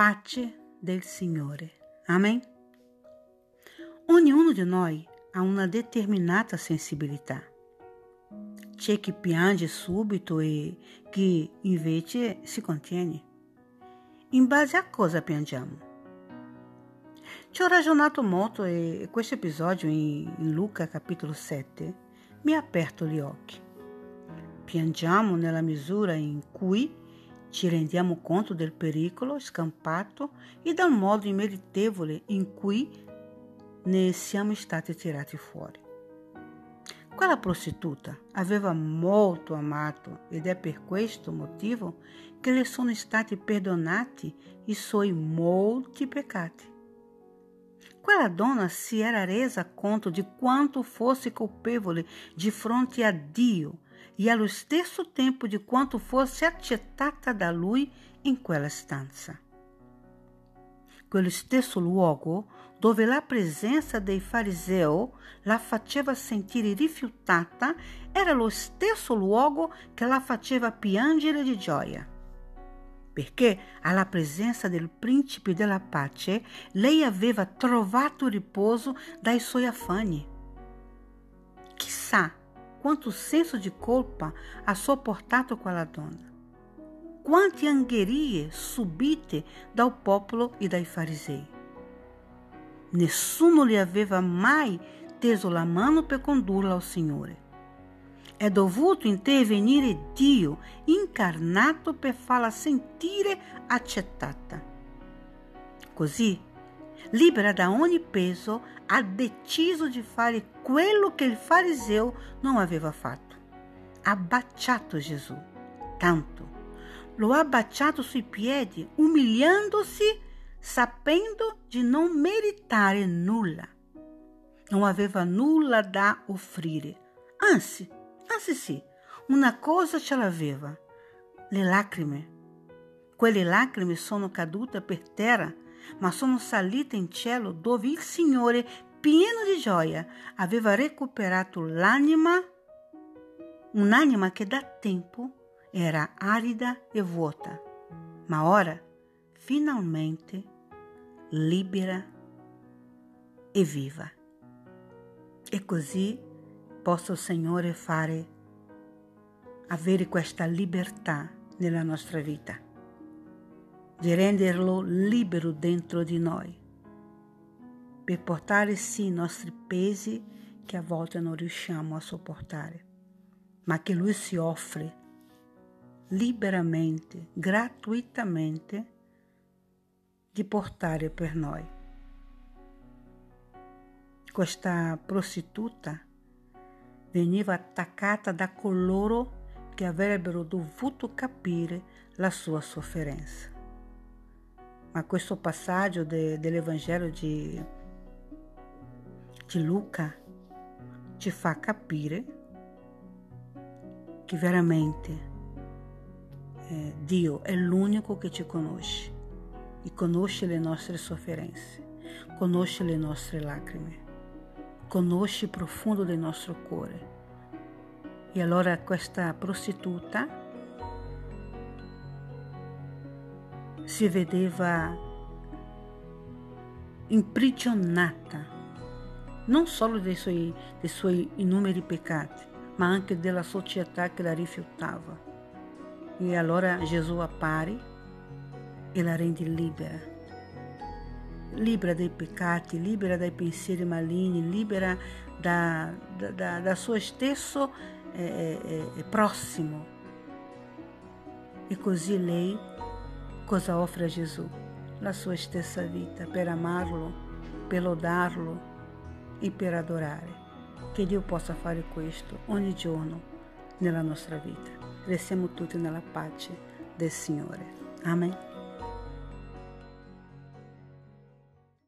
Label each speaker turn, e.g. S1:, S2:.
S1: pace del Signore. Amen? Ognuno di noi ha una determinata sensibilità. C'è chi piange subito e chi invece si contiene. In base a cosa piangiamo? Ci ho ragionato molto e questo episodio in Luca capitolo 7 mi ha aperto gli occhi. Piangiamo nella misura in cui ci rendiamo conto del pericolo scampato e dal modo immeritevole in cui ne siamo stati tirati fuori. Quella prostituta aveva molto amato ed è per questo motivo che le sono stati perdonati i suoi molti peccati. Quella donna si era resa conto di quanto fosse colpevole di fronte a Dio e allo stesso tempo di quanto fosse accettata da lui in quella stanza. Quello stesso luogo dove la presenza dei farisei la faceva sentire rifiutata era lo stesso luogo che la faceva piangere di gioia. Perché alla presenza del principe della pace lei aveva trovato riposo dai suoi affanni. Chissà quanto senso di colpa ha sopportato quella donna. Quante angherie subite dal popolo e dai farisei. Nessuno lhe aveva mai teso la mano per condurla al Signore. È dovuto intervenire Dio incarnato per farla sentire accettata. Così, libera da ogni peso, ha deciso di fare quello che il fariseo non aveva fatto. Ha baciato Gesù, tanto. Lo ha baciato sui piedi, umiliandosi sapendo di non meritare nulla. Non aveva nulla da offrire. Anzi, anzi sì, una cosa ce l'aveva, le lacrime. Quelle lacrime sono cadute per terra, ma sono salite in cielo dove il Signore, pieno di gioia, aveva recuperato l'anima, un'anima che da tempo era arida e vuota, ma ora finalmente libera e viva. E così possa il Signore fare, avere questa libertà nella nostra vita, di renderlo libero dentro di noi, per portare sì i nostri pesi che a volte non riusciamo a sopportare, ma che Lui si offre liberamente, gratuitamente, di portare per noi. Questa prostituta veniva attaccata da coloro che avrebbero dovuto capire la sua sofferenza. Ma questo passaggio de, dell'Evangelo di, di Luca ci fa capire che veramente eh, Dio è l'unico che ci conosce e conosce le nostre sofferenze, conosce le nostre lacrime, conosce il profondo del nostro cuore. E allora questa prostituta si vedeva imprigionata non solo dei suoi, dei suoi inumeri peccati, ma anche della società che la rifiutava. E allora Gesù appare e la rende libera. Libera dai peccati, libera dai pensieri maligni, libera da, da, da suo stesso eh, eh, eh, prossimo. E così lei cosa offre a Gesù? La sua stessa vita per amarlo, per lodarlo e per adorare. Che Dio possa fare questo ogni giorno nella nostra vita. Restiamo tutti nella pace del Signore. Amen.